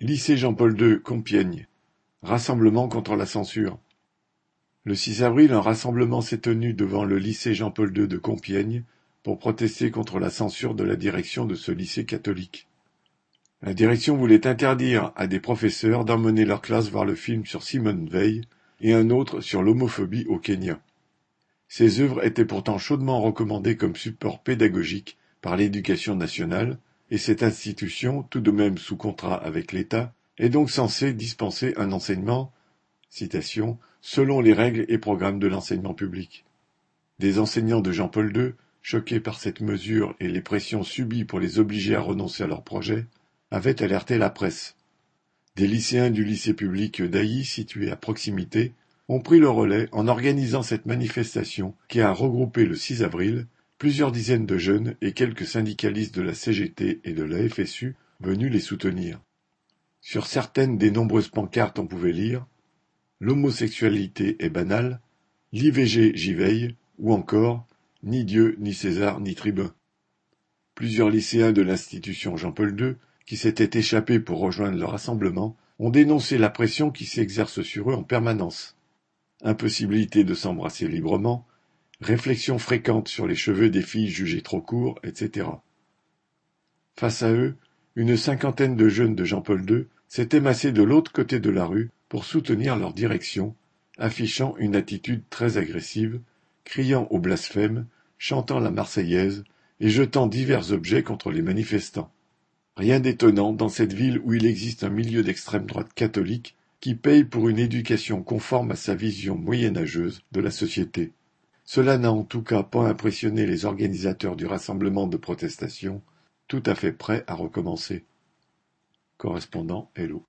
Lycée Jean-Paul II, Compiègne. Rassemblement contre la censure. Le 6 avril, un rassemblement s'est tenu devant le lycée Jean-Paul II de Compiègne pour protester contre la censure de la direction de ce lycée catholique. La direction voulait interdire à des professeurs d'emmener leur classe voir le film sur Simone Veil et un autre sur l'homophobie au Kenya. Ces œuvres étaient pourtant chaudement recommandées comme support pédagogique par l'éducation nationale, et cette institution, tout de même sous contrat avec l'État, est donc censée dispenser un enseignement citation, selon les règles et programmes de l'enseignement public. Des enseignants de Jean-Paul II, choqués par cette mesure et les pressions subies pour les obliger à renoncer à leur projet, avaient alerté la presse. Des lycéens du lycée public d'Ailly, situé à proximité, ont pris le relais en organisant cette manifestation qui a regroupé le 6 avril plusieurs dizaines de jeunes et quelques syndicalistes de la CGT et de la FSU venus les soutenir. Sur certaines des nombreuses pancartes on pouvait lire L'homosexualité est banale, l'IVG j'y veille, ou encore Ni Dieu, ni César, ni tribun. Plusieurs lycéens de l'institution Jean-Paul II, qui s'étaient échappés pour rejoindre le rassemblement, ont dénoncé la pression qui s'exerce sur eux en permanence. Impossibilité de s'embrasser librement, réflexions fréquentes sur les cheveux des filles jugées trop courts, etc. Face à eux, une cinquantaine de jeunes de Jean-Paul II s'étaient massés de l'autre côté de la rue pour soutenir leur direction, affichant une attitude très agressive, criant au blasphème, chantant la Marseillaise et jetant divers objets contre les manifestants. Rien d'étonnant dans cette ville où il existe un milieu d'extrême droite catholique qui paye pour une éducation conforme à sa vision moyenâgeuse de la société. Cela n'a en tout cas pas impressionné les organisateurs du rassemblement de protestation, tout à fait prêts à recommencer. Correspondant Hello.